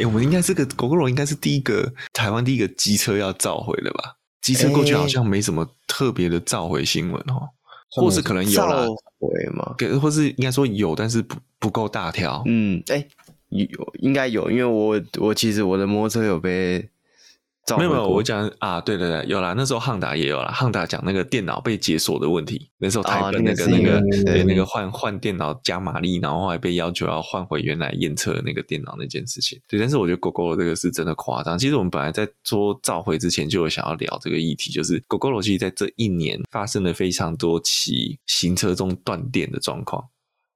哎，我们应该这个 Gogoro 应该是第一个台湾第一个机车要召回的吧？机车过去好像没什么特别的召回新闻哦，或是可能有了，给或是应该说有，但是不不够大条。嗯，哎，有应该有，因为我我其实我的摩托车有被。没有没有，我讲啊，对对对，有啦，那时候汉达也有啦，汉达讲那个电脑被解锁的问题，那时候台本那个、哦、那个对，对那个换换电脑加马力，然后还被要求要换回原来验测的那个电脑那件事情。对，但是我觉得 Gogoro 这个是真的夸张。其实我们本来在做召回之前就有想要聊这个议题，就是 Gogoro 其实在这一年发生了非常多起行车中断电的状况。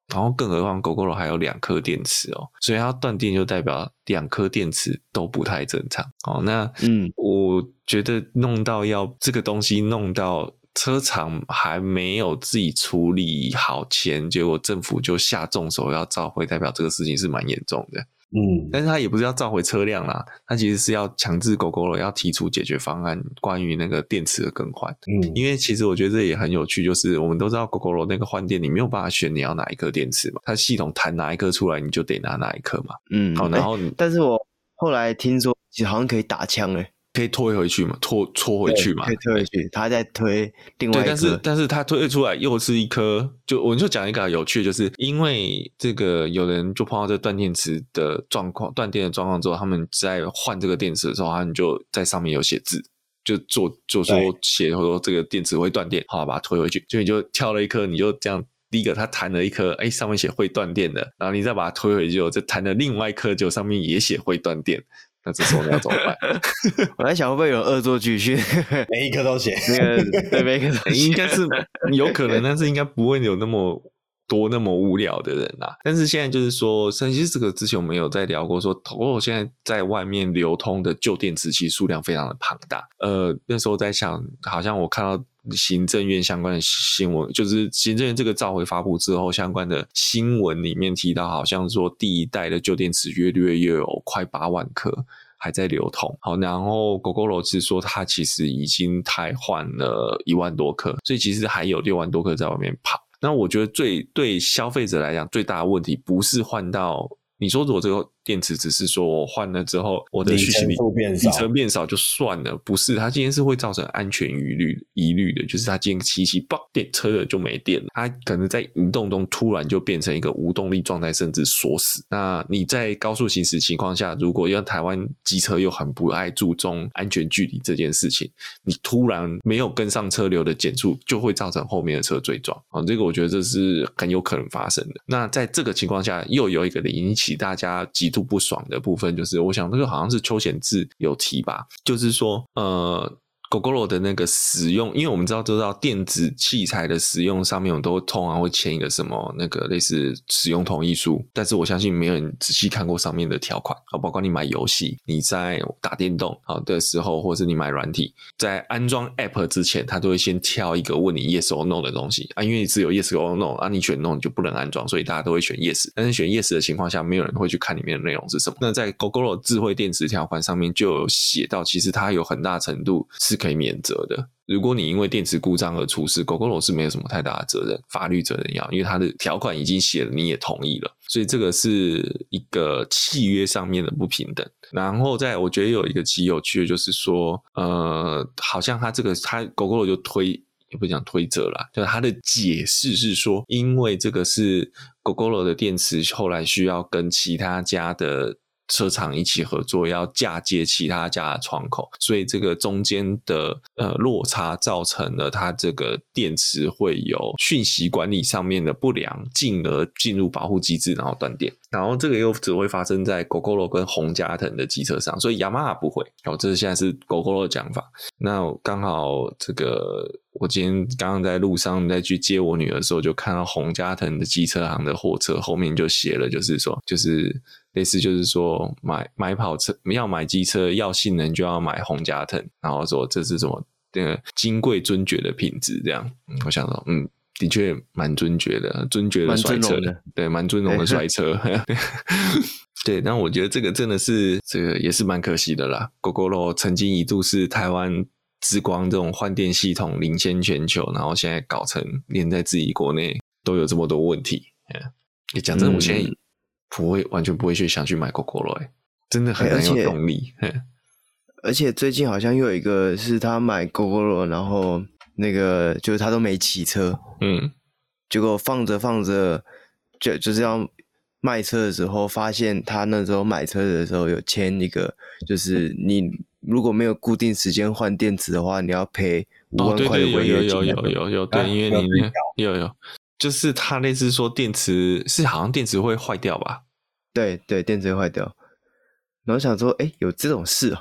然后，更何况 Gogoro 还有两颗电池哦，所以它断电就代表两颗电池都不太正常哦。那嗯，我觉得弄到要这个东西弄到车厂还没有自己处理好前，结果政府就下重手要召回，代表这个事情是蛮严重的。嗯，但是他也不是要召回车辆啦，他其实是要强制 Gogoro 要提出解决方案，关于那个电池的更换。嗯，因为其实我觉得这也很有趣，就是我们都知道 Gogoro 那个换电，你没有办法选你要哪一颗电池嘛，它系统弹哪一颗出来，你就得拿哪一颗嘛。嗯，好，然后、欸、但是我后来听说，其实好像可以打枪诶、欸。可以推回去嘛？拖拖回去嘛？可以推回去，他在推另外一颗。对，但是但是他推出来又是一颗，就我们就讲一个有趣，就是因为这个有人就碰到这断电池的状况，断电的状况之后，他们在换这个电池的时候，他们就在上面有写字，就做就说写说这个电池会断电，好，把它推回去。就你就挑了一颗，你就这样，第一个他弹了一颗，哎，上面写会断电的，然后你再把它推回去，就弹了另外一颗，就上面也写会断电。那这时候你要怎么办？我在想会不会有恶作剧去 每一个都写 那个，对，每一个都应该是有可能，但是应该不会有那么多那么无聊的人啦。但是现在就是说，其实这个之前我们有在聊过说，说 Gogoro 现在在外面流通的旧电池其实数量非常的庞大。呃，那时候在想，好像我看到。行政院相关的新闻，就是行政院这个召回发布之后，相关的新闻里面提到，好像说第一代的旧电池约略约有快八万颗还在流通。好，然后 Gogoro 是说它其实已经汰换了一万多颗，所以其实还有六万多颗在外面跑。那我觉得最对消费者来讲最大的问题，不是换到你说我这个。电池只是说我换了之后，我的续航力里程变少就算了，不是它今天是会造成安全疑虑疑虑的，就是它今天骑骑爆电车了就没电了，它可能在移动中突然就变成一个无动力状态，甚至锁死。那你在高速行驶情况下，如果要台湾机车又很不爱注重安全距离这件事情，你突然没有跟上车流的减速，就会造成后面的车追撞啊，这个我觉得这是很有可能发生的。那在这个情况下，又有一个引起大家极度不爽的部分就是，我想这个好像是邱显志有提吧，就是说，呃。Gogoro 的那个使用，因为我们知道都知道电子器材的使用上面，我们都通常会签一个什么那个类似使用同意书，但是我相信没有人仔细看过上面的条款啊，包括你买游戏、你在打电动好的时候，或者是你买软体，在安装 App 之前，他都会先挑一个问你 Yes or No 的东西啊，因为只有 Yes or No 啊，你选 No 你就不能安装，所以大家都会选 Yes，但是选 Yes 的情况下，没有人会去看里面的内容是什么。那在 Gogoro 智慧电池条款上面就有写到，其实它有很大程度是。可以免责的。如果你因为电池故障而出事，Gogoro 是没有什么太大的责任，法律责任要，因为它的条款已经写了，你也同意了，所以这个是一个契约上面的不平等。然后在我觉得有一个极有趣的，就是说，呃，好像他这个他 Gogoro 就推，也不讲推责啦，就是他的解释是说，因为这个是 Gogoro 的电池，后来需要跟其他家的。车厂一起合作，要嫁接其他家的窗口，所以这个中间的呃落差，造成了它这个电池会有讯息管理上面的不良，进而进入保护机制，然后断电。然后这个又只会发生在 Gogoro 跟红加藤的机车上，所以雅马哈不会。哦，这是现在是 Gogoro 的讲法。那刚好这个我今天刚刚在路上在去接我女儿的时候，就看到洪家腾的机车行的货车后面就写了，就是说就是。类似就是说买买跑车要买机车要性能就要买洪家腾，然后说这是什么这个金贵尊爵的品质这样，我想说嗯，的确蛮尊爵的，尊爵的帅车，对，蛮尊荣的帅车，对，但我觉得这个真的是这个也是蛮可惜的啦。Gogoro 曾经一度是台湾之光这种换电系统领先全球，然后现在搞成连在自己国内都有这么多问题，也讲真的，我现在。不会，完全不会去想去买 Gogoro 哎，真的很难有动力。而且最近好像又有一个是他买 Gogoro，然后那个就是他都没骑车，嗯，结果放着放着就就是要卖车的时候，发现他那时候买车的时候有签一个，就是你如果没有固定时间换电池的话，你要赔五万块的违约金。有有有有有对，因为你有有，就是他类似说电池是好像电池会坏掉吧？对对，电池会坏掉。然后想说，哎，有这种事哦？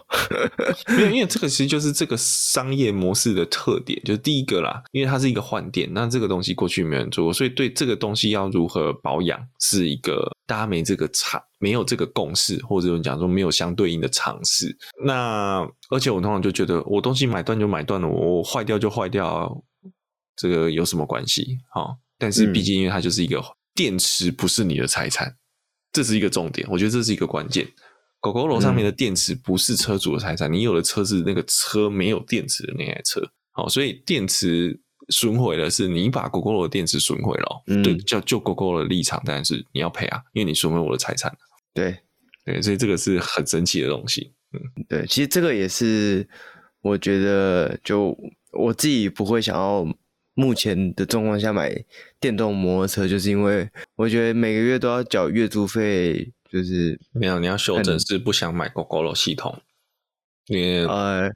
没有，因为这个其实就是这个商业模式的特点，就是第一个啦，因为它是一个换电，那这个东西过去没人做过，所以对这个东西要如何保养，是一个大家没这个常，没有这个共识，或者讲说没有相对应的尝试。那而且我通常就觉得，我东西买断就买断了，我坏掉就坏掉，这个有什么关系？哈，但是毕竟因为它就是一个电池，不是你的财产，这是一个重点，我觉得这是一个关键。Gogoro 上面的电池不是车主的财产，嗯、你有的车是那个车没有电池的那台车，好，所以电池损毁了，是你把 Gogoro 的电池损毁了，嗯、对，叫就 Gogoro 的立场，但是你要赔啊，因为你损毁我的财产。对，对，所以这个是很神奇的东西。嗯，对，其实这个也是我觉得，就我自己不会想要目前的状况下买电动摩托车，就是因为我觉得每个月都要缴月租费。就是没有，你要修正是不想买 Gogoro 系统，因为呃，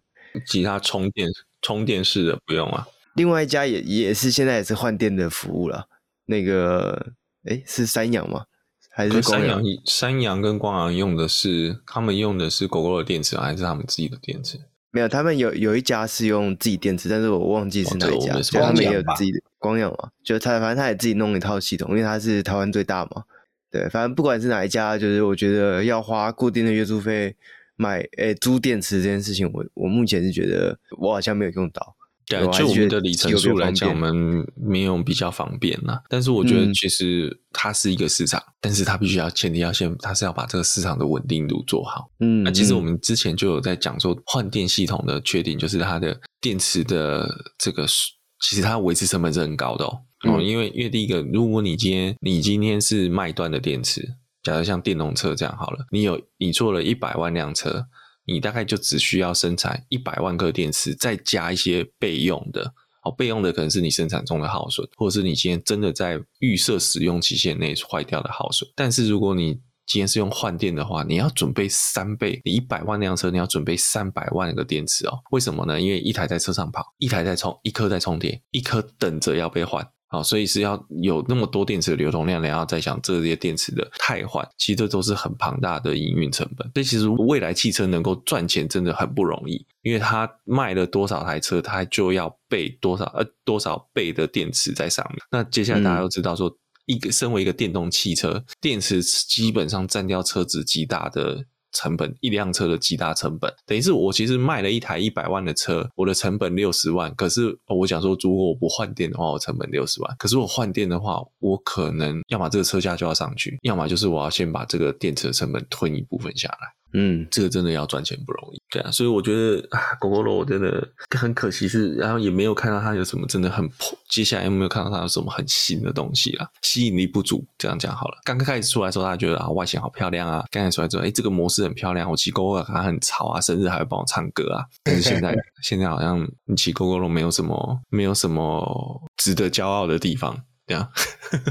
其他充电充电式的不用啊。另外一家也也是现在也是换电的服务了，那个诶是三阳吗？还是三阳？三阳跟光阳用的是他们用的是 Gogoro 的电池还是他们自己的电池？没有，他们有有一家是用自己电池，但是我忘记是哪一家。哦、就他们也有自己的光阳嘛，就他反正他也自己弄一套系统，因为他是台湾最大嘛。对，反正不管是哪一家，就是我觉得要花固定的月租费买诶、欸、租电池这件事情，我我目前是觉得我好像没有用到。对，就我们的里程数来讲，我们没有比较方便啦。但是我觉得其实它是一个市场，嗯、但是它必须要前提要先，它是要把这个市场的稳定度做好。嗯，那其实我们之前就有在讲说换电系统的确定，就是它的电池的这个，其实它维持成本是很高的哦。哦，因为因为第一个，如果你今天你今天是卖断的电池，假如像电动车这样好了，你有你做了一百万辆车，你大概就只需要生产一百万颗电池，再加一些备用的，哦，备用的可能是你生产中的耗损，或者是你今天真的在预设使用期限内坏掉的耗损。但是如果你今天是用换电的话，你要准备三倍，你一百万辆车，你要准备三百万个电池哦。为什么呢？因为一台在车上跑，一台在充，一颗在充电，一颗等着要被换。好，所以是要有那么多电池的流通量，然后再想这些电池的汰换，其实这都是很庞大的营运成本。所以其实未来汽车能够赚钱真的很不容易，因为它卖了多少台车，它就要备多少呃多少倍的电池在上面。那接下来大家都知道说，一个身为一个电动汽车，电池基本上占掉车子极大的。成本一辆车的极大成本，等于是我其实卖了一台一百万的车，我的成本六十万。可是我想说，如果我不换电的话，我成本六十万。可是我换电的话，我可能要把这个车价就要上去，要么就是我要先把这个电池的成本吞一部分下来。嗯，这个真的要赚钱不容易，对啊，所以我觉得啊，Gogoro 真的很可惜是，然后也没有看到它有什么真的很破，接下来又没有看到它有什么很新的东西啊？吸引力不足，这样讲好了。刚刚开始出来的时候，大家觉得啊，外形好漂亮啊，刚才出来之后，哎，这个模式很漂亮，我骑 Gogoro 它很潮啊，生日还会帮我唱歌啊。但是现在现在好像你骑 Gogoro 没有什么，没有什么值得骄傲的地方。这样，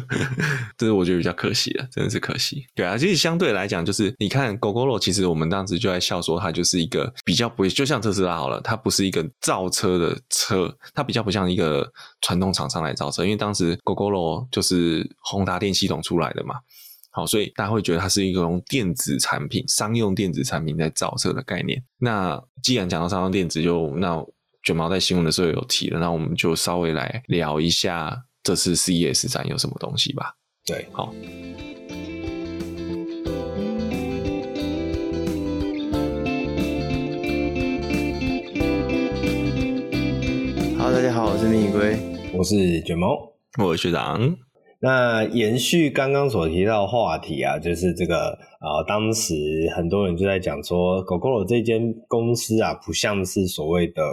这是我觉得比较可惜的，真的是可惜。对啊，其实相对来讲，就是你看 Gogoro，其实我们当时就在笑说，它就是一个比较不会，就像特斯拉好了，它不是一个造车的车，它比较不像一个传统厂商来造车。因为当时 Gogoro 就是宏达电系统出来的嘛，好，所以大家会觉得它是一个用电子产品、商用电子产品在造车的概念。那既然讲到商用电子就，就那卷毛在新闻的时候有提了，那我们就稍微来聊一下。这次 CES 展有什么东西吧？对，好。Hello，，大家好，我是林宇龟，我是卷毛，我是学长。那延续刚刚所提到的话题啊，就是这个啊、呃，当时很多人就在讲说，Gogoro 这间公司啊，不像是所谓的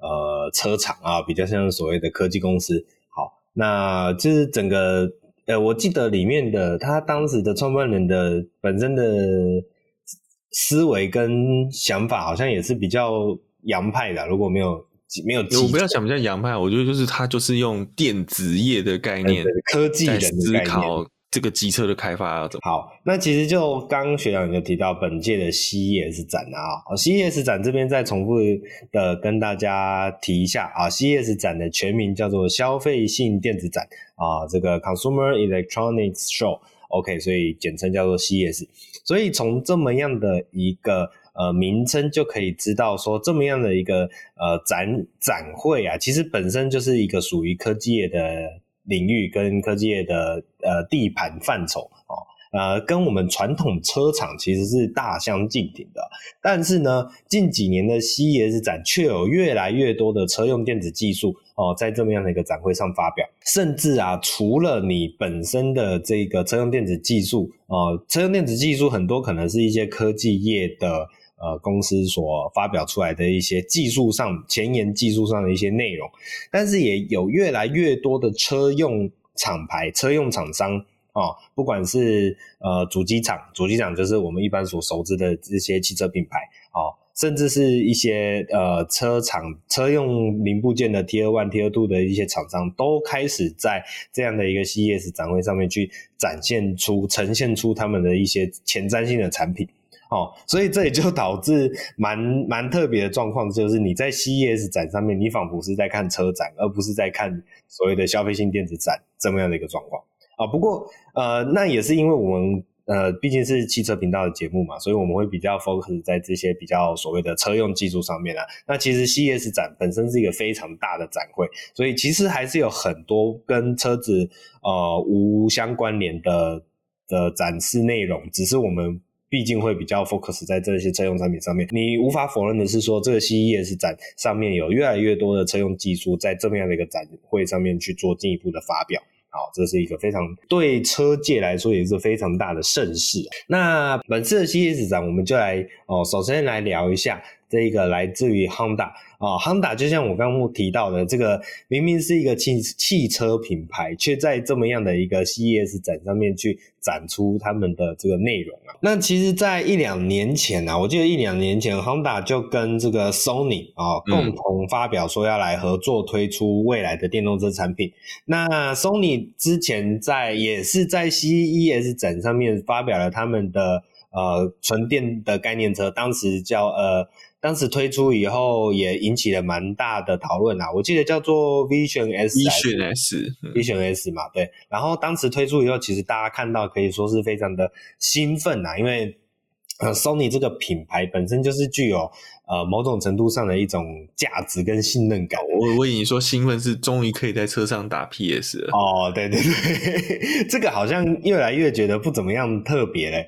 呃车厂啊，比较像是所谓的科技公司。那就是整个，呃，我记得里面的他当时的创办人的本身的思维跟想法好像也是比较洋派的，如果没有没有，我不要想比较洋派，我觉得就是他就是用电子业的概念，科技人的思考这个机车的开发要怎么。好，那其实就刚学长就提到本届的 CES 展啊，CES 展这边再重复的跟大家提一下啊，CES 展的全名叫做消费性电子展啊，这个 Consumer Electronics Show。OK，所以简称叫做 CES。所以从这么样的一个呃名称就可以知道，说这么样的一个呃展展会啊，其实本身就是一个属于科技业的领域跟科技业的呃地盘范畴哦。呃，跟我们传统车厂其实是大相径庭的，但是呢，近几年的 CES 展却有越来越多的车用电子技术哦，在这么样的一个展会上发表，甚至啊，除了你本身的这个车用电子技术哦，车用电子技术很多可能是一些科技业的呃公司所发表出来的一些技术上前沿技术上的一些内容，但是也有越来越多的车用厂牌、车用厂商。哦，不管是呃主机厂，主机厂就是我们一般所熟知的这些汽车品牌，哦，甚至是一些呃车厂车用零部件的 Tier One、Tier Two 的一些厂商，都开始在这样的一个 CES 展会上面去展现出、呈现出他们的一些前瞻性的产品。哦，所以这也就导致蛮蛮特别的状况，就是你在 CES 展上面，你仿佛是在看车展，而不是在看所谓的消费性电子展这么样的一个状况。啊，不过呃，那也是因为我们呃毕竟是汽车频道的节目嘛，所以我们会比较 focus 在这些比较所谓的车用技术上面啊。那其实 CES 展本身是一个非常大的展会，所以其实还是有很多跟车子呃无相关联的的展示内容，只是我们毕竟会比较 focus 在这些车用产品上面。你无法否认的是说，这个 CES 展上面有越来越多的车用技术在这么样的一个展会上面去做进一步的发表。好，这是一个非常对车界来说也是非常大的盛事。那本次的 CES 展，我们就来哦，首先来聊一下这个来自于 Honda 啊，Honda 就像我刚刚提到的，这个明明是一个汽汽车品牌，却在这么样的一个 CES 展上面去展出他们的这个内容啊。那其实，在一两年前啊，我记得一两年前，Honda 就跟这个 Sony 啊共同发表说要来合作推出未来的电动车产品。那 Sony 之前在也是在 CES 展上面发表了他们的呃纯电的概念车，当时叫呃。当时推出以后，也引起了蛮大的讨论啊。我记得叫做 Vision S，Vision S，Vision S 嘛，对。然后当时推出以后，其实大家看到可以说是非常的兴奋呐，因为。呃，Sony 这个品牌本身就是具有呃某种程度上的一种价值跟信任感。我我以为你说兴奋是终于可以在车上打 PS 了。哦，对对对，这个好像越来越觉得不怎么样特别嘞，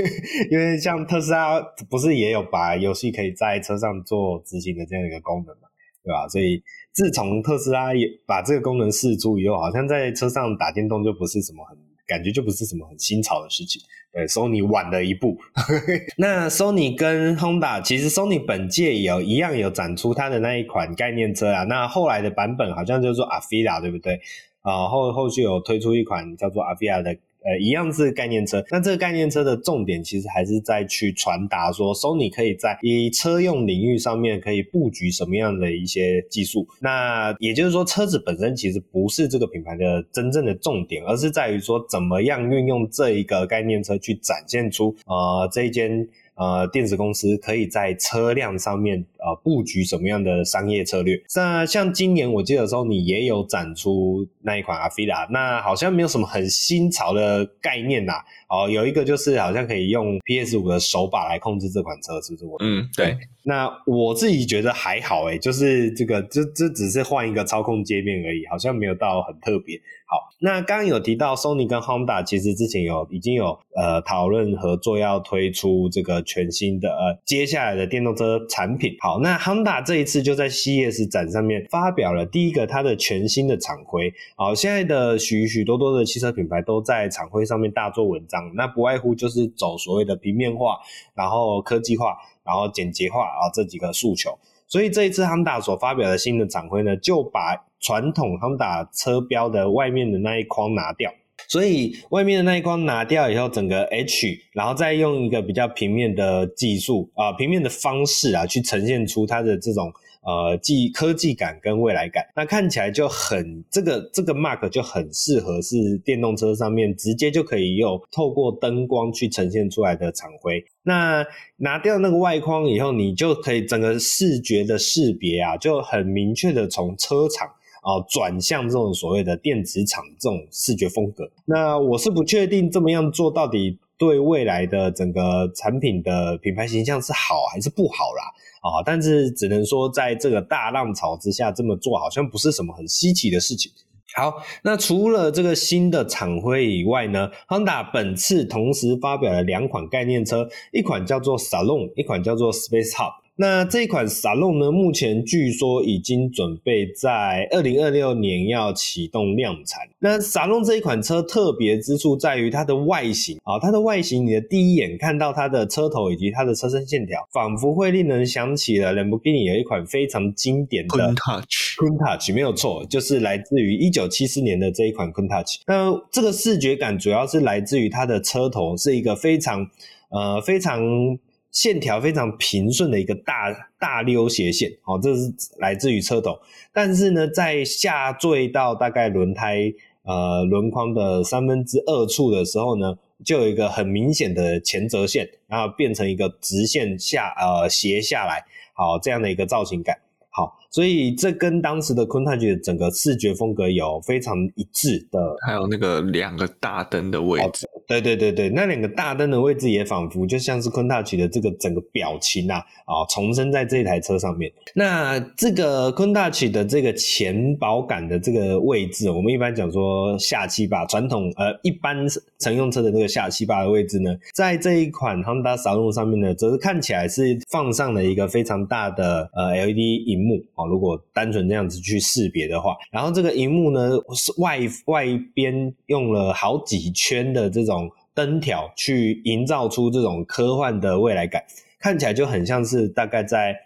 因为像特斯拉不是也有把游戏可以在车上做执行的这样一个功能嘛，对吧？所以自从特斯拉也把这个功能试出以后，好像在车上打电动就不是什么很。感觉就不是什么很新潮的事情，对，Sony 晚了一步。那 Sony 跟 Honda，其实 Sony 本届也有一样有展出它的那一款概念车啊，那后来的版本好像叫做 Afeela，对不对？啊，后后续有推出一款叫做 a f i l a 的。呃，一样是概念车，那这个概念车的重点其实还是在去传达说，Sony 可以在以车用领域上面可以布局什么样的一些技术。那也就是说，车子本身其实不是这个品牌的真正的重点，而是在于说怎么样运用这一个概念车去展现出呃这一间。呃，电子公司可以在车辆上面呃布局什么样的商业策略？那像今年我记得的时候，你也有展出那一款阿菲达，那好像没有什么很新潮的概念呐。哦，有一个就是好像可以用 PS 五的手把来控制这款车，是不是？嗯，对。那我自己觉得还好诶，就是这个，这这只是换一个操控界面而已，好像没有到很特别。好，那刚刚有提到 Sony 跟 Honda 其实之前有已经有呃讨论合作要推出这个全新的呃接下来的电动车产品。好，好那 Honda 这一次就在 CES 展上面发表了第一个它的全新的厂徽。好，现在的许许多多的汽车品牌都在厂徽上面大做文章，那不外乎就是走所谓的平面化，然后科技化，然后简洁化啊这几个诉求。所以这一次 Honda 所发表的新的厂徽呢，就把传统 Honda 车标的外面的那一框拿掉，所以外面的那一框拿掉以后，整个 H，然后再用一个比较平面的技术啊、平面的方式啊，去呈现出它的这种呃技科技感跟未来感。那看起来就很这个这个 Mark 就很适合是电动车上面直接就可以用透过灯光去呈现出来的厂徽。那拿掉那个外框以后，你就可以整个视觉的识别啊，就很明确的从车厂。啊，转向这种所谓的电子厂这种视觉风格，那我是不确定这么样做到底对未来的整个产品的品牌形象是好还是不好啦。啊，但是只能说在这个大浪潮之下这么做，好像不是什么很稀奇的事情。好，那除了这个新的厂徽以外呢，Honda 本次同时发表了两款概念车，一款叫做 Salon，一款叫做 Space Hub。那这一款 Salon 呢，目前据说已经准备在二零二六年要启动量产。那 Salon 这一款车特别之处在于它的外形啊，它的外形，你的第一眼看到它的车头以及它的车身线条，仿佛会令人想起了 Lamborghini 有一款非常经典的 Countach，Countach 没有错，就是来自于一九七四年的这一款 Countach。那这个视觉感主要是来自于它的车头是一个非常呃非常。线条非常平顺的一个大大溜斜线，哦，这是来自于车头。但是呢，在下坠到大概轮胎呃轮框的三分之二处的时候呢，就有一个很明显的前折线，然后变成一个直线下呃斜下来，好，这样的一个造型感。好，所以这跟当时的 Countach 的整个视觉风格有非常一致的，还有那个两个大灯的位置。对对对对，那两个大灯的位置也仿佛就像是 Countach 的这个整个表情啊啊，重生在这台车上面。那这个 Countach 的这个前保杆的这个位置，我们一般讲说下气坝，传统呃一般乘用车的这个下气坝的位置呢，在这一款 Honda Salon 上面呢，则是看起来是放上了一个非常大的呃 LED 荧幕啊。如果单纯这样子去识别的话，然后这个荧幕呢是外外边用了好几圈的这种。灯条去营造出这种科幻的未来感，看起来就很像是大概在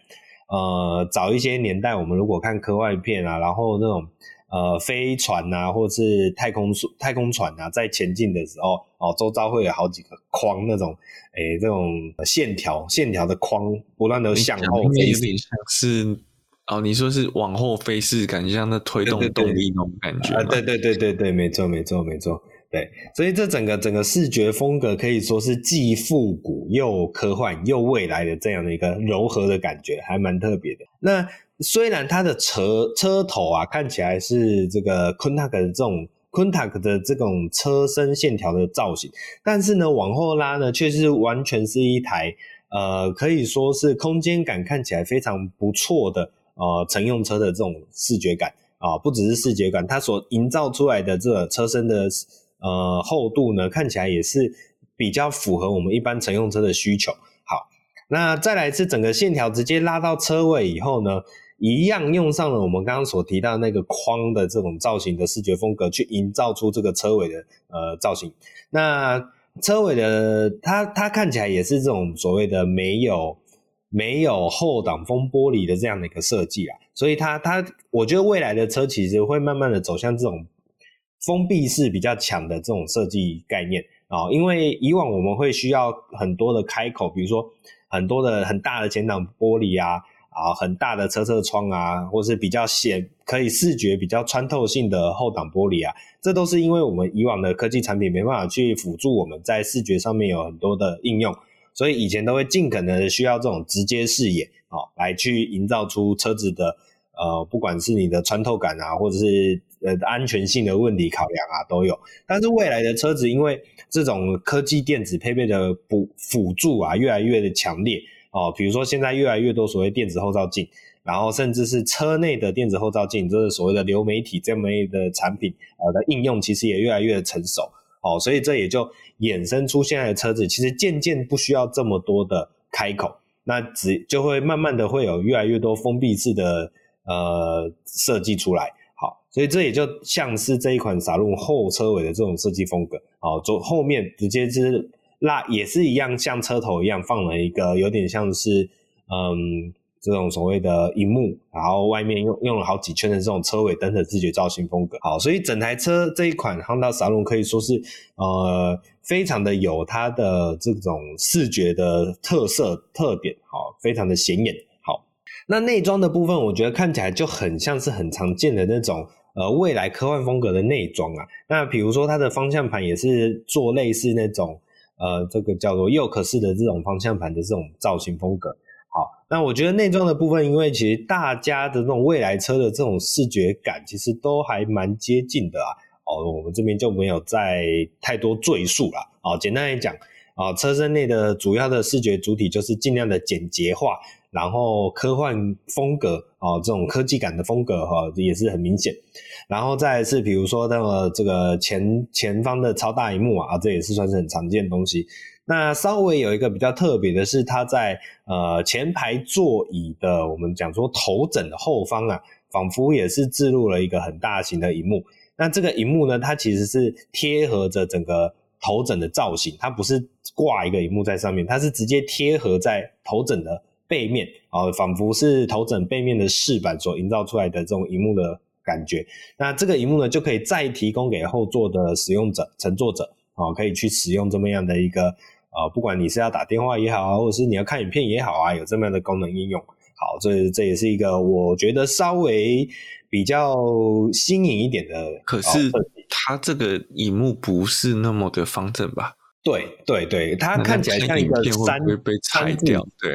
呃早一些年代，我们如果看科幻片啊，然后那种呃飞船啊，或是太空太空船啊，在前进的时候哦，周遭会有好几个框那种诶、欸、这种线条线条的框不断的向后飞，有点像是哦，你说是往后飞是感觉像那推动动力那种感觉啊？对对对对对，没错没错没错。对，所以这整个整个视觉风格可以说是既复古又科幻又未来的这样的一个柔和的感觉，还蛮特别的。那虽然它的车车头啊看起来是这个 Countach 的这种 Countach 的这种车身线条的造型，但是呢往后拉呢却是完全是一台呃可以说是空间感看起来非常不错的呃乘用车的这种视觉感啊、不只是视觉感，它所营造出来的这个车身的。呃，厚度呢看起来也是比较符合我们一般乘用车的需求。好，那再来是整个线条直接拉到车尾以后呢，一样用上了我们刚刚所提到那个框的这种造型的视觉风格，去营造出这个车尾的呃造型。那车尾的它它看起来也是这种所谓的没有没有后挡风玻璃的这样的一个设计啊，所以它它我觉得未来的车其实会慢慢的走向这种。封闭式比较强的这种设计概念。啊，因为以往我们会需要很多的开口，比如说很多的很大的前挡玻璃啊，啊，很大的车侧窗啊，或是比较显可以视觉比较穿透性的后挡玻璃啊，这都是因为我们以往的科技产品没办法去辅助我们在视觉上面有很多的应用，所以以前都会尽可能的需要这种直接视野啊，来去营造出车子的呃，不管是你的穿透感啊，或者是。呃，安全性的问题考量啊，都有。但是未来的车子，因为这种科技电子配备的辅辅助啊，越来越的强烈哦。比如说，现在越来越多所谓电子后照镜，然后甚至是车内的电子后照镜，就是所谓的流媒体这么一的产品，呃的应用，其实也越来越成熟哦。所以这也就衍生出现在的车子，其实渐渐不需要这么多的开口，那只就会慢慢的会有越来越多封闭式的呃设计出来。好所以这也就像是这一款撒入后车尾的这种设计风格，好，走后面直接是拉，也是一样像车头一样放了一个有点像是嗯这种所谓的荧幕，然后外面用用了好几圈的这种车尾灯的视觉造型风格。好，所以整台车这一款 Honda s a l o n 可以说是呃非常的有它的这种视觉的特色特点，好，非常的显眼。好，那内装的部分，我觉得看起来就很像是很常见的那种。呃，未来科幻风格的内装啊，那比如说它的方向盘也是做类似那种呃，这个叫做 Yoke 式的这种方向盘的这种造型风格。好，那我觉得内装的部分，因为其实大家的这种未来车的这种视觉感，其实都还蛮接近的啊。哦，我们这边就没有再太多赘述了。哦，简单来讲，啊，车身内的主要的视觉主体就是尽量的简洁化。然后科幻风格哦，这种科技感的风格哈、也是很明显。然后再是比如说那个这个前前方的超大荧幕啊，这也是算是很常见的东西。那稍微有一个比较特别的是，它在呃前排座椅的我们讲说头枕的后方啊，仿佛也是置入了一个很大型的荧幕。那这个荧幕呢，它其实是贴合着整个头枕的造型，它不是挂一个荧幕在上面，它是直接贴合在头枕的。背面啊，仿佛是头枕背面的饰板所营造出来的这种荧幕的感觉。那这个荧幕呢，就可以再提供给后座的使用者、乘坐者啊，可以去使用这么样的一个呃，不管你是要打电话也好啊，或者是你要看影片也好啊，有这么样的功能应用。好，这这也是一个我觉得稍微比较新颖一点的。可是它这个荧幕不是那么的方正吧？对对对，它看起来像一个三会被拆掉，对。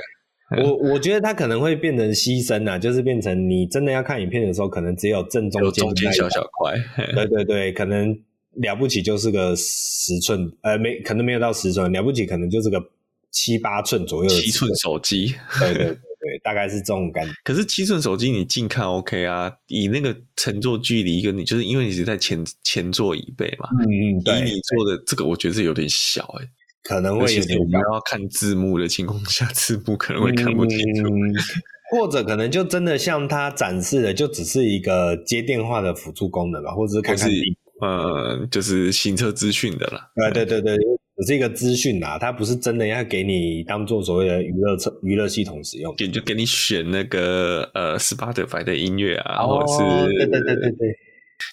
我我觉得它可能会变成牺牲啊，就是变成你真的要看影片的时候，可能只有正中间的那一小小块。对对对，可能了不起就是个十寸，呃，没可能没有到十寸，了不起可能就是个七八寸左右的七寸手机。对对对对，大概是这种感觉。可是七寸手机你近看 OK 啊，以那个乘坐距离跟你就是因为你是在前前座椅背嘛，嗯嗯，以你坐的这个我觉得是有点小哎、欸。可能会有点，不要看字幕的情况下，字幕可能会看不清楚，嗯，或者可能就真的像它展示的，就只是一个接电话的辅助功能吧，或者是看看，呃，就是行车资讯的啦。对对对对，只是一个资讯啦，它不是真的要给你当做所谓的娱乐车娱乐系统使用，就就给你选那个呃 Spotify 的音乐啊，哦，或者是对对对对对。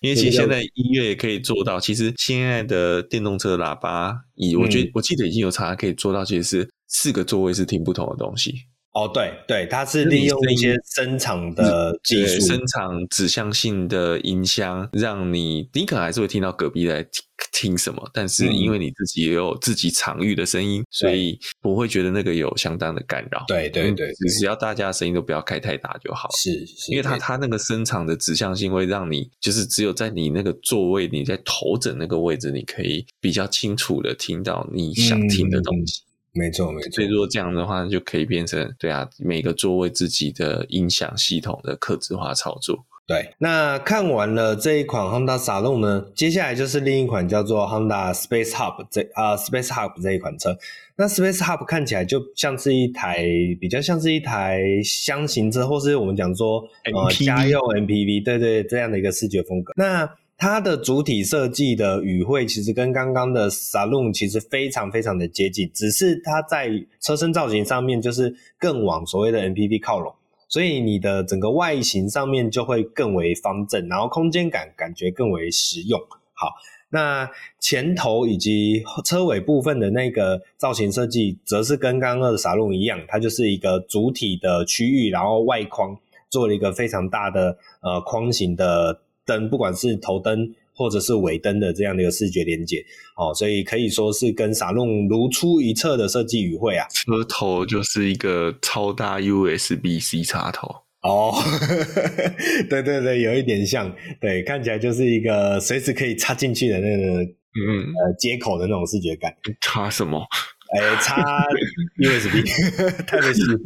因为其实现在音乐也可以做到，其实现在的电动车喇叭，以我觉得我记得已经有查可以做到，其实是四个座位是听不同的东西。哦，对对，它是利用一些声场的技术，声场指向性的音箱，让你你可能还是会听到隔壁在听听什么，但是因为你自己也有自己场域的声音，嗯，所以不会觉得那个有相当的干扰。对对对，只要大家的声音都不要开太大就好。是，是，因为它它那个声场的指向性会让你，就是只有在你那个座位，你在头枕那个位置，你可以比较清楚的听到你想听的东西。嗯没错，没错。所以如果这样的话，就可以变成对啊，每个座位自己的音响系统的客制化操作。对，那看完了这一款 Honda Saloon 呢，接下来就是另一款叫做 Honda Space Hub 这啊 Space Hub 这一款车。那 Space Hub 看起来就像是一台比较像是一台箱型车，或是我们讲说呃家用 MPV，对对，这样的一个视觉风格。那它的主体设计的语汇其实跟刚刚的 Saloon 其实非常非常的接近，只是它在车身造型上面就是更往所谓的 MPV 靠拢，所以你的整个外形上面就会更为方正，然后空间感感觉更为实用。好，那前头以及车尾部分的那个造型设计，则是跟刚刚的 Saloon 一样，它就是一个主体的区域，然后外框做了一个非常大的呃框型的。灯，不管是头灯或者是尾灯的这样的一个视觉连接，哦，所以可以说是跟 Saloon 如出一辙的设计语汇啊。车头就是一个超大 USB-C 插头哦，对对对，有一点像，对，看起来就是一个随时可以插进去的那个嗯呃接口的那种视觉感。插什么？哎，插 USB，特别是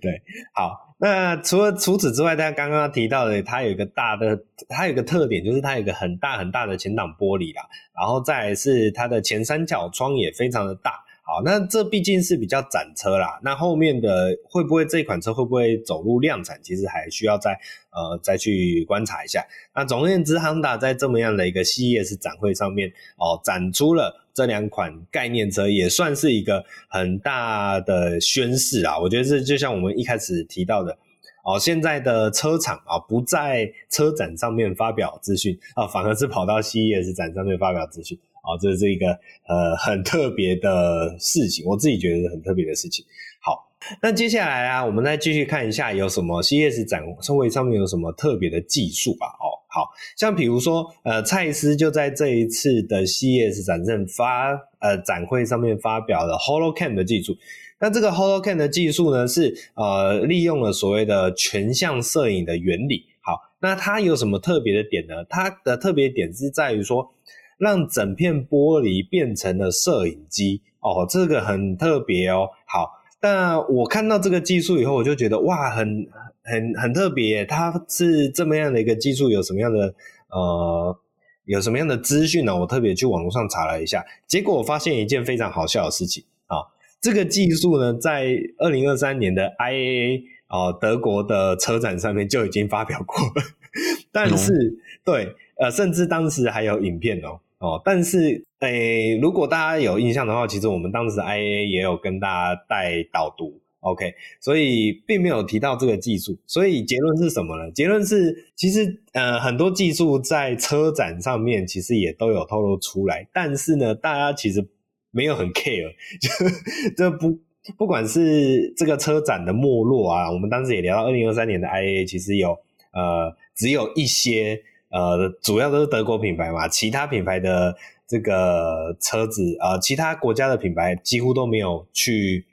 对，好。那除了除此之外，大家刚刚提到的，它有一个大的，它有一个特点，就是它有一个很大很大的前挡玻璃啦，然后再是它的前三角窗也非常的大。好，那这毕竟是比较展车啦，那后面的会不会这款车会不会走入量产，其实还需要再呃再去观察一下。那总而言之，Honda 在这么样的一个 CES 展会上面哦，展出了这两款概念车，也算是一个很大的宣示啊。我觉得这就像我们一开始提到的。哦，现在的车厂啊，不在车展上面发表资讯啊，反而是跑到 CES 展上面发表资讯啊，这是一个呃很特别的事情，我自己觉得是很特别的事情。好，那接下来啊，我们再继续看一下有什么 CES 展会上面有什么特别的技术吧。哦，好像比如说呃，蔡司就在这一次的 CES 展上发呃展会上面发表了 HoloCam 的技术。那这个 HoloCam 的技术呢，是呃利用了所谓的全向摄影的原理。好，那它有什么特别的点呢？它的特别点是在于说，让整片玻璃变成了摄影机。哦，这个很特别哦。好，但我看到这个技术以后，我就觉得哇，很很很特别。它是这么样的一个技术，有什么样的呃有什么样的资讯呢？我特别去网络上查了一下，结果我发现一件非常好笑的事情啊。这个技术呢，在二零二三年的 IAA 哦，德国的车展上面就已经发表过了，但是、嗯、对，呃，甚至当时还有影片哦，哦，但是诶，如果大家有印象的话，其实我们当时 IA 也有跟大家带导读，OK，所以并没有提到这个技术，所以结论是什么呢？结论是，其实呃，很多技术在车展上面其实也都有透露出来，但是呢，大家其实。没有很 care，就这不不管是这个车展的没落啊，我们当时也聊到二零二三年的 IA，其实有呃只有一些呃主要都是德国品牌嘛，其他品牌的这个车子呃其他国家的品牌几乎都没有去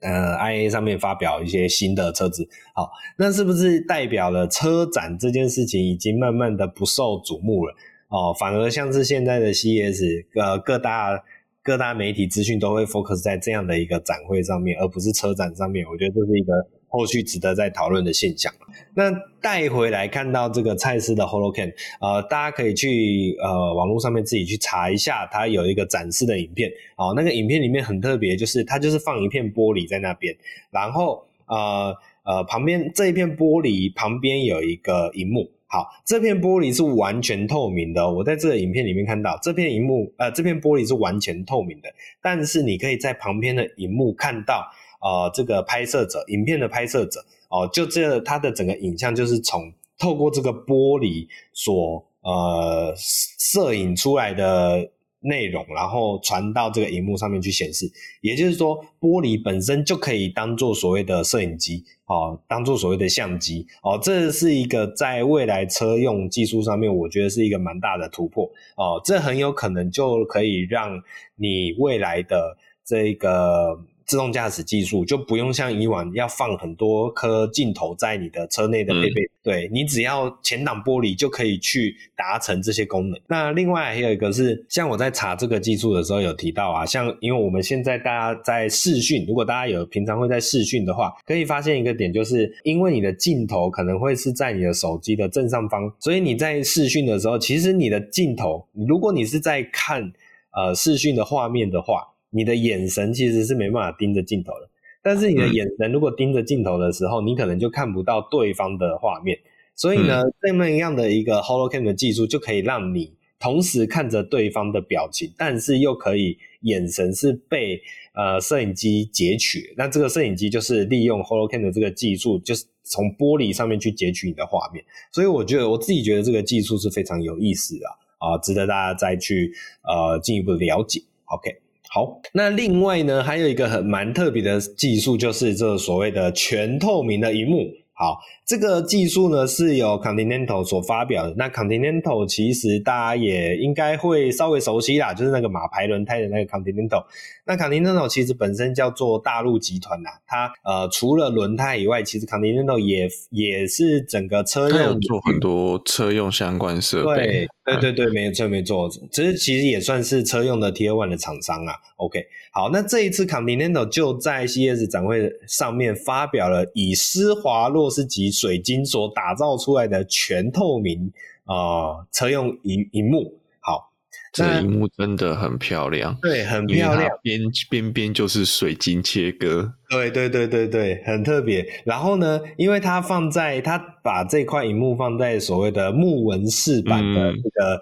呃，I A 上面发表一些新的车子。好，那是不是代表了车展这件事情已经慢慢的不受瞩目了？哦，反而像是现在的 CES 呃各大。各大媒体资讯都会 focus 在这样的一个展会上面，而不是车展上面。我觉得这是一个后续值得再讨论的现象。那带回来看到这个蔡司的 HoloCam，呃，大家可以去呃网络上面自己去查一下，它有一个展示的影片。哦，那个影片里面很特别，就是它就是放一片玻璃在那边，然后呃呃旁边这一片玻璃旁边有一个荧幕。好，这片玻璃是完全透明的。我在这个影片里面看到，这片荧幕，呃，这片玻璃是完全透明的。但是你可以在旁边的荧幕看到，呃，这个拍摄者，影片的拍摄者，哦、呃，就这它的整个影像就是从透过这个玻璃所呃摄影出来的。内容，然后传到这个荧幕上面去显示，也就是说，玻璃本身就可以当做所谓的摄影机哦，当做所谓的相机哦，这是一个在未来车用技术上面，我觉得是一个蛮大的突破哦，这很有可能就可以让你未来的这个。自动驾驶技术就不用像以往要放很多颗镜头在你的车内的配备，嗯、对，你只要前挡玻璃就可以去达成这些功能。那另外还有一个是，像我在查这个技术的时候有提到啊，像因为我们现在大家在视讯，如果大家有平常会在视讯的话，可以发现一个点，就是因为你的镜头可能会是在你的手机的正上方，所以你在视讯的时候，其实你的镜头，如果你是在看呃视讯的画面的话。你的眼神其实是没办法盯着镜头的，但是你的眼神如果盯着镜头的时候，你可能就看不到对方的画面。所以呢，这么样的一个 HoloCam 的技术就可以让你同时看着对方的表情，但是又可以眼神是被呃摄影机截取。那这个摄影机就是利用 HoloCam 的这个技术，就是从玻璃上面去截取你的画面。所以我觉得我自己觉得这个技术是非常有意思的啊，值得大家再去呃进一步了解。OK。好，那另外呢，还有一个很蛮特别的技术，就是这所谓的全透明的荧幕。好，这个技术呢是由 Continental 所发表的。那 Continental 其实大家也应该会稍微熟悉啦，就是那个马牌轮胎的那个 Continental。那 Continental 其实本身叫做大陆集团呐，它呃除了轮胎以外，其实 Continental 也也是整个车用做很多车用相关设备。对对对对，没错没错，其实其实也算是车用的 Tier One 的厂商啊。OK。好，那这一次 Continental 就在 CES 展会上面发表了以施华洛世奇水晶所打造出来的全透明啊、呃、车用银银幕。好，这银幕真的很漂亮，对，很漂亮，边边边就是水晶切割，对对对对对，很特别。然后呢，因为它放在它把这块银幕放在所谓的木纹饰板的这个。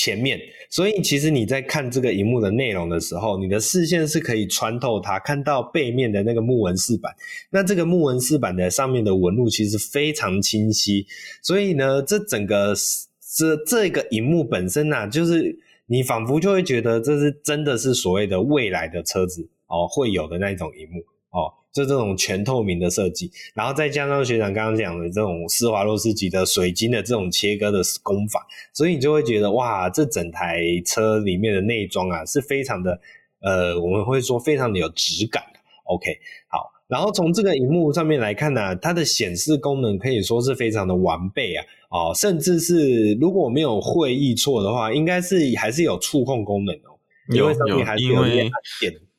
前面，所以其实你在看这个荧幕的内容的时候，你的视线是可以穿透它，看到背面的那个木纹饰板。那这个木纹饰板的上面的纹路其实非常清晰，所以呢，这整个这这个荧幕本身啊，就是你仿佛就会觉得这是真的是所谓的未来的车子哦会有的那一种荧幕哦。就这种全透明的设计，然后再加上学长刚刚讲的这种施华洛世奇的水晶的这种切割的工法，所以你就会觉得哇，这整台车里面的内装啊是非常的，呃，我们会说非常的有质感。OK，好，然后从这个荧幕上面来看呢、啊，它的显示功能可以说是非常的完备啊，哦，甚至是如果我没有会意错的话，应该是还是有触控功能哦，有有，因为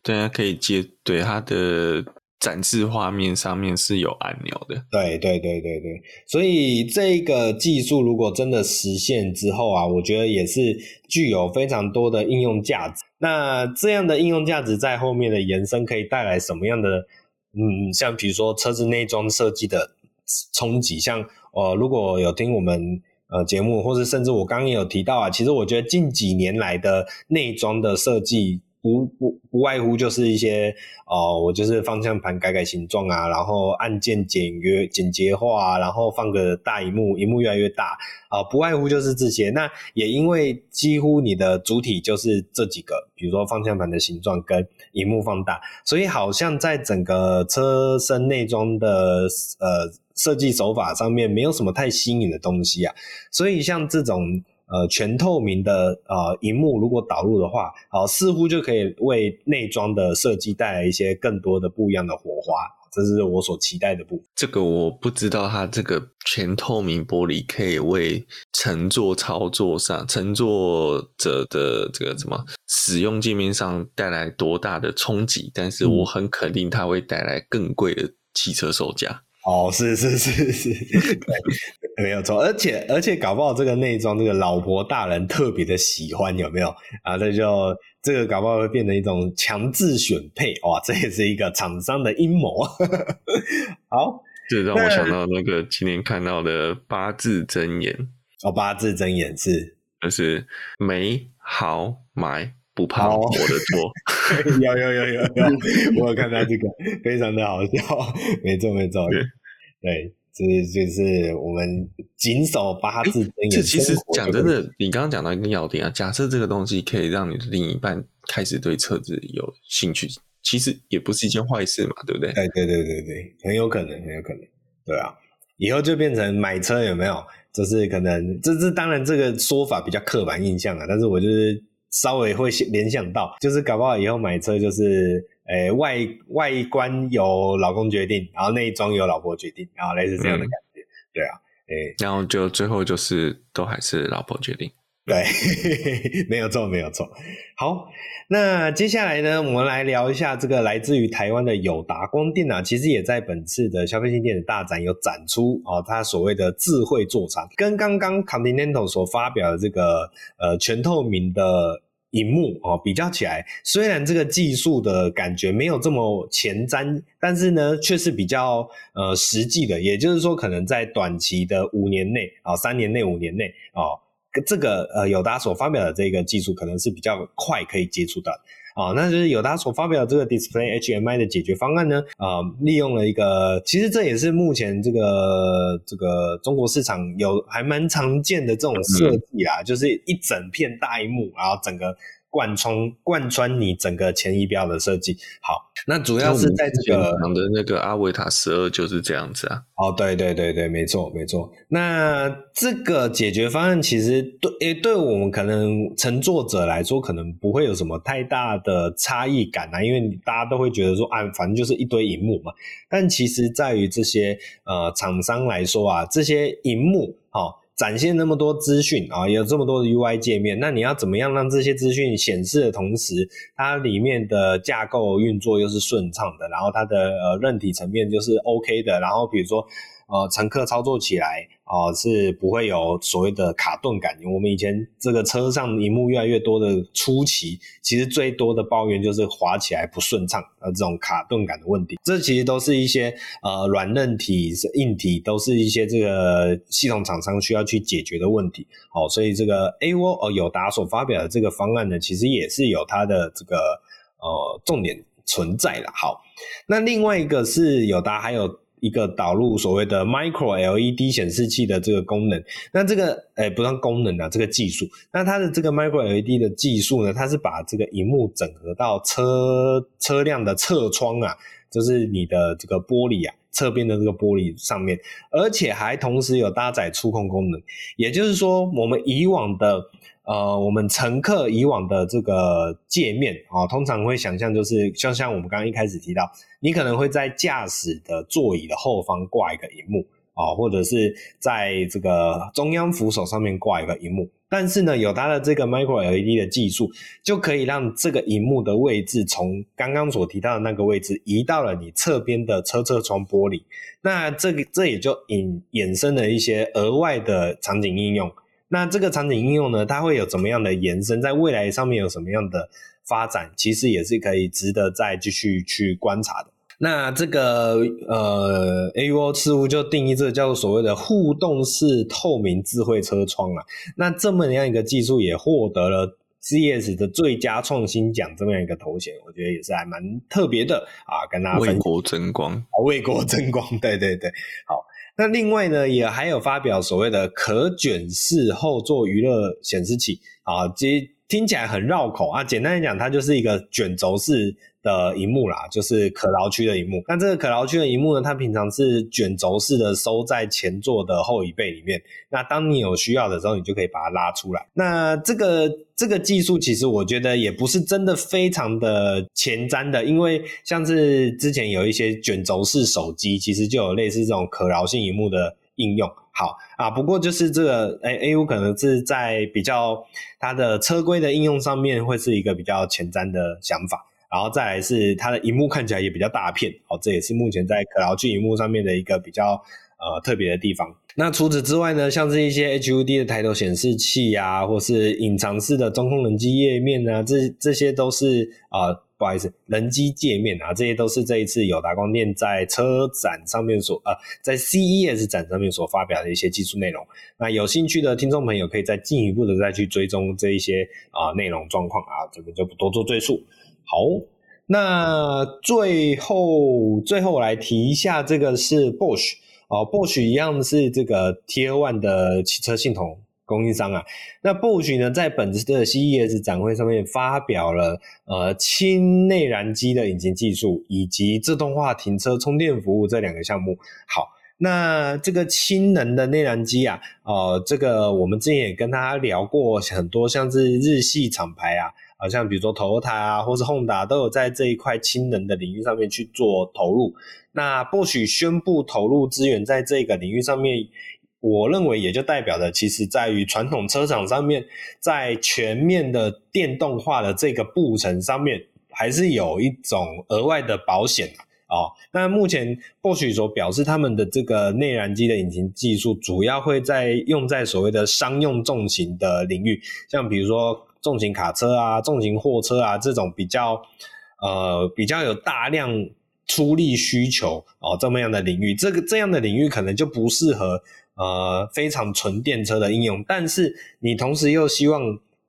对啊，可以接对它的。展示画面上面是有按钮的，对对对对对，所以这个技术如果真的实现之后啊，我觉得也是具有非常多的应用价值。那这样的应用价值在后面的延伸可以带来什么样的？嗯，像比如说车子内装设计的冲击，像呃，如果有听我们呃节目，或者甚至我刚刚也有提到啊，其实我觉得近几年来的内装的设计。不不不外乎就是一些哦，我就是方向盘改改形状啊，然后按键简约简洁化，然后放个大荧幕，荧幕越来越大啊，不外乎就是这些。那也因为几乎你的主体就是这几个，比如说方向盘的形状跟荧幕放大，所以好像在整个车身内装的呃设计手法上面没有什么太新颖的东西啊，所以像这种。呃，全透明的呃荧幕如果导入的话，啊、呃，似乎就可以为内装的设计带来一些更多的不一样的火花，这是我所期待的部分。这个我不知道，它这个全透明玻璃可以为乘坐操作上乘坐者的这个什么使用界面上带来多大的冲击，但是我很肯定它会带来更贵的汽车售价。哦，是是是是，对，没有错，而且而且搞不好这个内装，这个老婆大人特别的喜欢，有没有啊？这就这个搞不好会变成一种强制选配，哇，这也是一个厂商的阴谋。好，这让我想到那个今天看到的八字真言哦，八字真言是就是没好买。不怕我的错，有有有有有，我有看到这个，非常的好笑，没错没错，对，对，这是就是我们谨守八字真言。这其实讲真的，你刚刚讲到一个要点啊，假设这个东西可以让你的另一半开始对车子有兴趣，其实也不是一件坏事嘛，对不对？对对对对对，很有可能，很有可能，对啊，以后就变成买车有没有？就是可能，这这当然这个说法比较刻板印象啊，但是我就是。稍微会联想到，就是搞不好以后买车就是，诶、欸、外外观由老公决定，然后内装由老婆决定，然后类似这样的感觉，嗯、对啊，诶、欸，然后就最后就是都还是老婆决定，对，没有错，没有错。好，那接下来呢，我们来聊一下这个来自于台湾的友达光电啊，其实也在本次的消费性电子大展有展出哦，它所谓的智慧座舱，跟刚刚 Continental 所发表的这个呃全透明的。荧幕哦，比较起来，虽然这个技术的感觉没有这么前瞻，但是呢，却是比较呃实际的。也就是说，可能在短期的五年内啊、三年内、五年内哦，这个呃友达所发表的这个技术，可能是比较快可以接触到的。啊、那就是友达所发表的这个 Display HMI 的解决方案呢，啊、利用了一个，其实这也是目前这个这个中国市场有还蛮常见的这种设计啊，就是一整片大屏幕，然后整个。贯穿贯穿你整个前仪表的设计，好，那主要是在这个讲的那个阿维塔十二就是这样子啊。哦，对对对对，没错没错。那这个解决方案其实对诶，对我们可能乘坐者来说，可能不会有什么太大的差异感啊，因为大家都会觉得说，啊，反正就是一堆荧幕嘛。但其实在于这些呃厂商来说啊，这些荧幕，好、哦。展现那么多资讯啊，有这么多的 UI 界面，那你要怎么样让这些资讯显示的同时，它里面的架构运作又是顺畅的，然后它的呃韧体层面就是 OK 的，然后比如说呃乘客操作起来啊、是不会有所谓的卡顿感。我们以前这个车上荧幕越来越多的初期，其实最多的抱怨就是滑起来不顺畅，呃这种卡顿感的问题。这其实都是一些呃软韧体、硬体，都是一些这个系统厂商需要去解决的问题。好、哦，所以这个 A.O. 呃友达所发表的这个方案呢，其实也是有它的这个呃重点存在的。好。那另外一个是友达还有一个导入所谓的 Micro LED 显示器的这个功能，那这个诶、不算功能啊，这个技术，那它的这个 Micro LED 的技术呢，它是把这个荧幕整合到车车辆的侧窗啊，就是你的这个玻璃啊，侧边的这个玻璃上面，而且还同时有搭载触控功能，也就是说我们以往的。呃，我们乘客以往的这个界面啊、哦，通常会想象就是，就像我们刚刚一开始提到，你可能会在驾驶的座椅的后方挂一个荧幕、哦，或者是在这个中央扶手上面挂一个荧幕。但是呢，有它的这个 Micro LED 的技术，就可以让这个荧幕的位置从刚刚所提到的那个位置移到了你侧边的车侧窗玻璃。那这个这也就引衍生了一些额外的场景应用。那这个场景应用呢，它会有怎么样的延伸？在未来上面有什么样的发展？其实也是可以值得再继续去观察的。那这个呃，AUO 似乎就定义这个叫做所谓的互动式透明智慧车窗啊。那这么样一个技术也获得了 CES 的最佳创新奖这么样一个头衔，我觉得也是还蛮特别的啊，跟大家。为国争光，为国争光，对对对，好。那另外呢，也还有发表所谓的可卷式后座娱乐显示器啊，其实听起来很绕口啊。简单来讲，它就是一个卷轴式的荧幕啦，就是可劳区的荧幕。那这个可劳区的荧幕呢，它平常是卷轴式的收在前座的后椅背里面。那当你有需要的时候，你就可以把它拉出来。那这个这个技术其实我觉得也不是真的非常的前瞻的，因为像是之前有一些卷轴式手机，其实就有类似这种可劳性荧幕的应用。好啊，不过就是这个，哎，AU 可能是在比较它的车规的应用上面会是一个比较前瞻的想法。然后再来是它的荧幕看起来也比较大片，哦，这也是目前在可劳区荧幕上面的一个比较呃特别的地方。那除此之外呢，像是一些 HUD 的抬头显示器啊，或是隐藏式的中控人机页面啊，这这些都是啊、不好意思，人机界面啊，这些都是这一次友达光电在车展上面所呃，在 CES 展上面所发表的一些技术内容。那有兴趣的听众朋友可以再进一步的再去追踪这一些啊、内容状况啊，这边就不多做赘述。好，那最后最后我来提一下，这个是 Bosch 哦，Bosch 一样是这个 T One 的汽车系统供应商啊。那 Bosch 呢，在本次的 CES 展会上面发表了呃氢内燃机的引擎技术以及自动化停车充电服务这两个项目。好，那这个氢能的内燃机啊，呃，这个我们之前也跟大家聊过很多，像是日系厂牌啊。好像比如说投胎啊，或是 Honda 都有在这一块氢能的领域上面去做投入。那或许宣布投入资源在这个领域上面，我认为也就代表的，其实在于传统车厂上面，在全面的电动化的这个步程上面，还是有一种额外的保险哦。那目前或许所表示，他们的这个内燃机的引擎技术，主要会在用在所谓的商用重型的领域，像比如说。重型卡车啊，重型货车啊，这种比较呃比较有大量出力需求哦，这么样的领域，这个这样的领域可能就不适合呃非常纯电车的应用，但是你同时又希望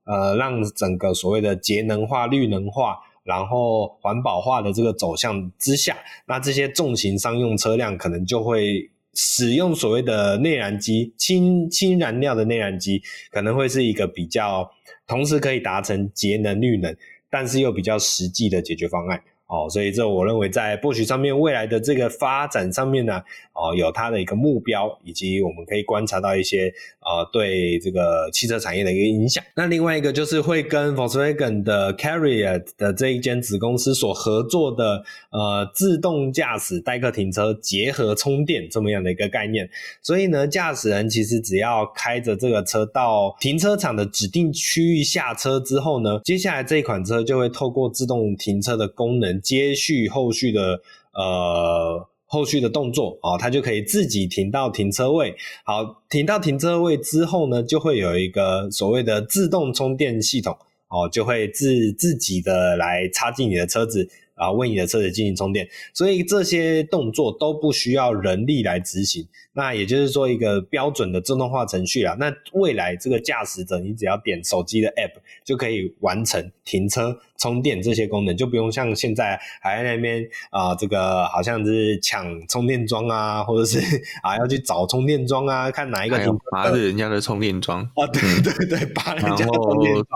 呃让整个所谓的节能化、绿能化，然后环保化的这个走向之下，那这些重型商用车辆可能就会使用所谓的内燃机、氢氢燃料的内燃机，可能会是一个比较。同时可以达成节能绿能，但是又比较实际的解决方案。哦，所以这我认为在 Bosch 上面未来的这个发展上面呢，哦，有它的一个目标，以及我们可以观察到一些呃对这个汽车产业的一个影响。那另外一个就是会跟 Volkswagen 的 CARIAD 的这一间子公司所合作的呃自动驾驶代客停车结合充电这么样的一个概念。所以呢，驾驶人其实只要开着这个车到停车场的指定区域下车之后呢，接下来这一款车就会透过自动停车的功能。接续后续的呃后续的动作哦，它就可以自己停到停车位。好，停到停车位之后呢，就会有一个所谓的自动充电系统哦，就会自自己的来插进你的车子。啊，为你的车子进行充电，所以这些动作都不需要人力来执行。那也就是说，一个标准的自动化程序啦。那未来这个驾驶者，你只要点手机的 App 就可以完成停车、充电这些功能，就不用像现在还在那边啊、呃，这个好像是抢充电桩啊，或者是啊要去找充电桩啊，看哪一个停拔着人家的充电桩啊，对对对，拔人家的充电桩。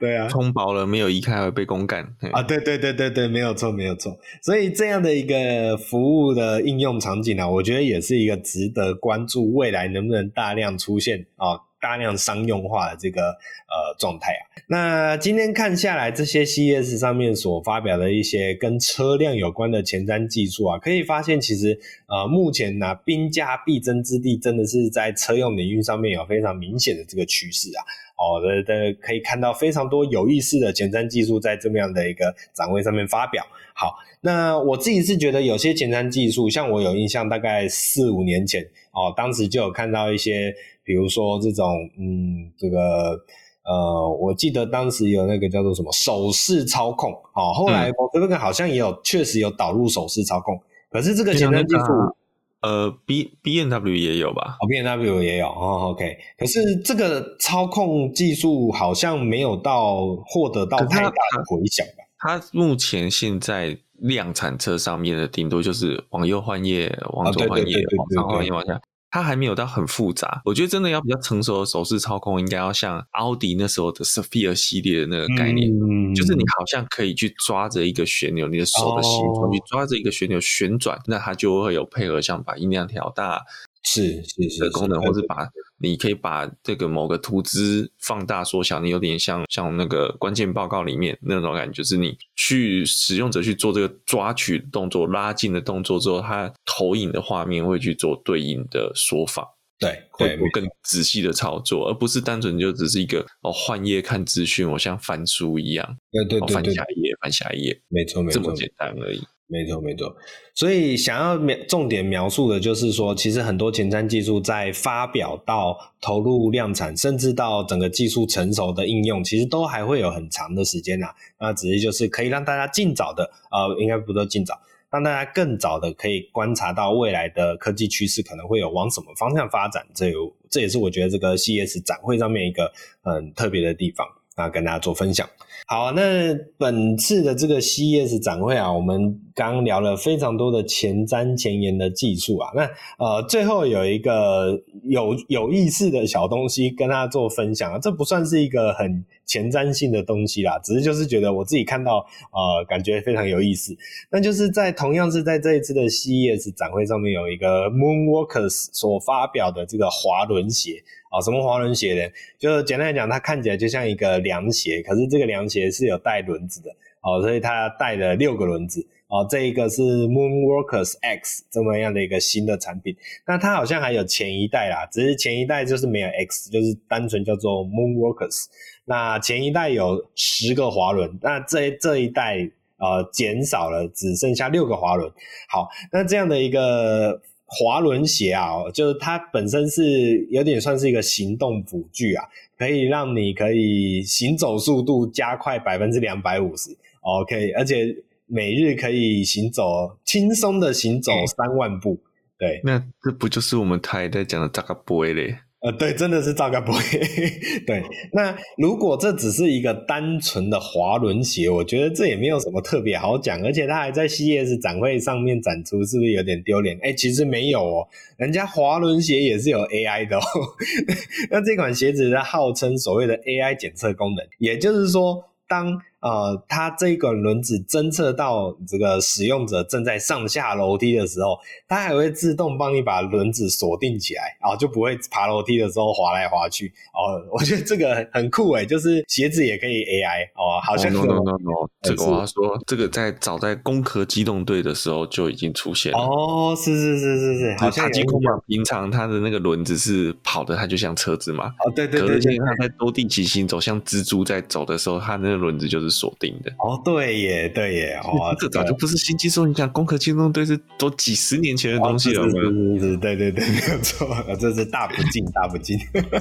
对啊，充饱了没有移开会被公干啊！对对对对对，没有错没有错。所以这样的一个服务的应用场景呢、啊，我觉得也是一个值得关注，未来能不能大量出现啊，大量商用化的这个呃状态啊。那今天看下来，这些 CES 上面所发表的一些跟车辆有关的前瞻技术啊，可以发现其实呃目前呢、啊，兵家必争之地，真的是在车用领域上面有非常明显的这个趋势啊。哦，的的可以看到非常多有意思的前瞻技术在这么样的一个展位上面发表。好，那我自己是觉得有些前瞻技术，像我有印象，大概四五年前哦，当时就有看到一些，比如说这种，嗯，这个呃，我记得当时有那个叫做什么手势操控，哦，后来 Volkswagen 好像也有确实有导入手势操控，可是这个前瞻技术。呃，B B N W 也有吧？哦，B N W 也有哦，OK。可是这个操控技术好像没有到获得到太大的回响吧？它目前现在量产车上面的顶多就是往右换页，往左换页，往上换页，往下。它还没有到很复杂，我觉得真的要比较成熟的手势操控，应该要像奥迪那时候的 Sphere 系列的那个概念，嗯、就是你好像可以去抓着一个旋钮，你的手的形状去抓着一个旋钮旋转，那它就会有配合，像把音量调大。是是是的功能，或是把你可以把这个某个图资放大缩小，你有点像像那个关键报告里面那种感觉，就是你去使用者去做这个抓取动作、拉近的动作之后，它投影的画面会去做对应的说法，对，会更仔细的操作，而不是单纯就只是一个哦换页看资讯，我像翻书一样，对对对，对，翻下一页，翻下一页，没错没错，这么简单而已。没错，没错。所以想要描重点描述的就是说，其实很多前瞻技术在发表到投入量产，甚至到整个技术成熟的应用，其实都还会有很长的时间呐。那只是就是可以让大家尽早的，呃，应该不说尽早，让大家更早的可以观察到未来的科技趋势可能会有往什么方向发展。这有，这也是我觉得这个 CES 展会上面一个很特别的地方。啊，跟大家做分享。好，那本次的这个 CES 展会啊，我们刚刚聊了非常多的前瞻前沿的技术啊。那呃，最后有一个有有意思的小东西跟大家做分享啊。这不算是一个很前瞻性的东西啦，只是就是觉得我自己看到呃，感觉非常有意思。那就是在同样是在这一次的 CES 展会上面，有一个 Moonwalkers 所发表的这个滑轮鞋。哦，什么滑轮鞋呢？就简单来讲，它看起来就像一个凉鞋，可是这个凉鞋是有带轮子的哦，所以它带了六个轮子哦。这一个是 Moonwalkers X 这么样的一个新的产品，那它好像还有前一代啦，只是前一代就是没有 X，就是单纯叫做 Moonwalkers。那前一代有十个滑轮，那这这一代呃减少了，只剩下六个滑轮。好，那这样的一个。滑轮鞋啊，就是它本身是有点算是一个行动辅具啊，可以让你可以行走速度加快百分之两百五十，OK，而且每日可以行走轻松的行走三万步，对，那这不就是我们台在讲的这个 boy 嘞？呃，对，真的是照个不会。对，那如果这只是一个单纯的滑轮鞋，我觉得这也没有什么特别好讲，而且它还在 CES 展会上面展出，是不是有点丢脸？哎，其实没有哦，人家滑轮鞋也是有 AI 的哦。那这款鞋子它号称所谓的 AI 检测功能，也就是说，当呃，它这个轮子侦测到这个使用者正在上下楼梯的时候，它还会自动帮你把轮子锁定起来，啊，就不会爬楼梯的时候滑来滑去。哦，我觉得这个很酷诶，就是鞋子也可以 AI 哦，好像 no no no no, no，这个我要说，这个在早在攻壳机动队的时候就已经出现了。哦，是是是是是，好像机空嘛，平常它的那个轮子是跑的，它就像车子嘛。哦，对对对，对，可是它在多地骑行走，像蜘蛛在走的时候，它那个轮子就是。就是锁定的。哦，对耶，对耶，哦，这早就不是新技术，你想攻壳机动队是都几十年前的东西了。是是是，对对对，没有错，这是大不敬，大不敬。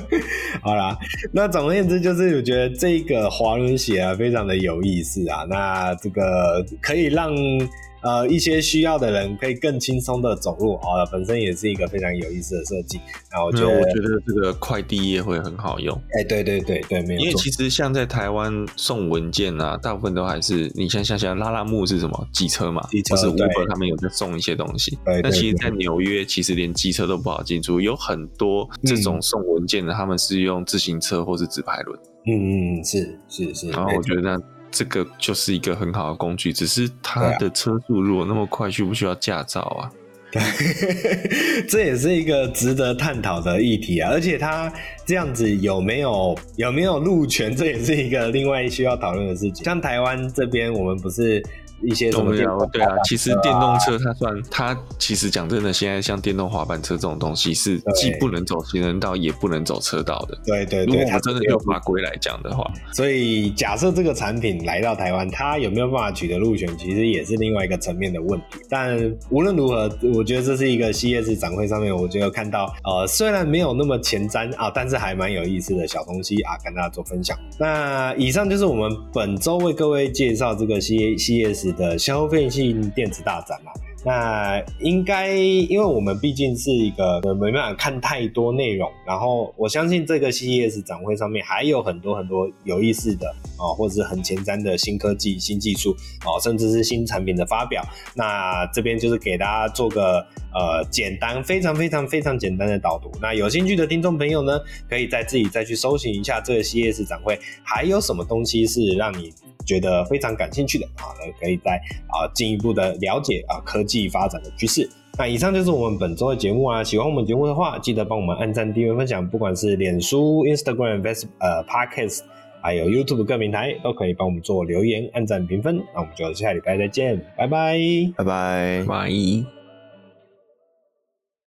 好啦，那总而言之，就是我觉得这个滑轮鞋啊，非常的有意思啊。那这个可以让。呃，一些需要的人可以更轻松的走路啊，本身也是一个非常有意思的设计。那我觉得，我觉得这个快递业会很好用。哎、欸，对对对对，没有。因为其实像在台湾送文件啊，大部分都还是你像像像拉拉木是什么机车嘛，机车或是 Uber 他们有在送一些东西。对。但其实，在纽约，其实连机车都不好进出，有很多这种送文件的，他们是用自行车或是纸牌轮。嗯嗯，是是是。然后我觉得那。这个就是一个很好的工具，只是它的车速如果那么快，需不需要驾照啊？对，这也是一个值得探讨的议题啊！而且它这样子有没有有没有路权，这也是一个另外需要讨论的事情。像台湾这边，我们不是。一些什么对啊，对啊，其实电动车它算它其实讲真的，现在像电动滑板车这种东西是既不能走行人道，也不能走车道的。对对对，如果它真的有法规来讲的话，所以假设这个产品来到台湾，它有没有办法取得入选，其实也是另外一个层面的问题。但无论如何，我觉得这是一个 CES 展会上面，我觉得看到呃，虽然没有那么前瞻啊，但是还蛮有意思的小东西啊，跟大家做分享。那以上就是我们本周为各位介绍这个 CES。的消费性电子大展嘛。那应该，因为我们毕竟是一个没办法看太多内容，然后我相信这个 CES 展会上面还有很多很多有意思的啊，或者是很前瞻的新科技、新技术啊，甚至是新产品的发表。那这边就是给大家做个呃简单、非常非常非常简单的导读。那有兴趣的听众朋友呢，可以再自己再去搜寻一下这个 CES 展会还有什么东西是让你觉得非常感兴趣的啊，那可以再啊进一步的了解啊科。技发展的趋势。那以上就是我们本周的节目啊！喜欢我们节目的话，记得帮我们按赞、订阅、分享。不管是脸书、Instagram、Facebook、呃、Podcast，还有 YouTube 各平台，都可以帮我们做留言、按赞、评分。那我们就下礼拜再见，拜拜，拜拜，拜。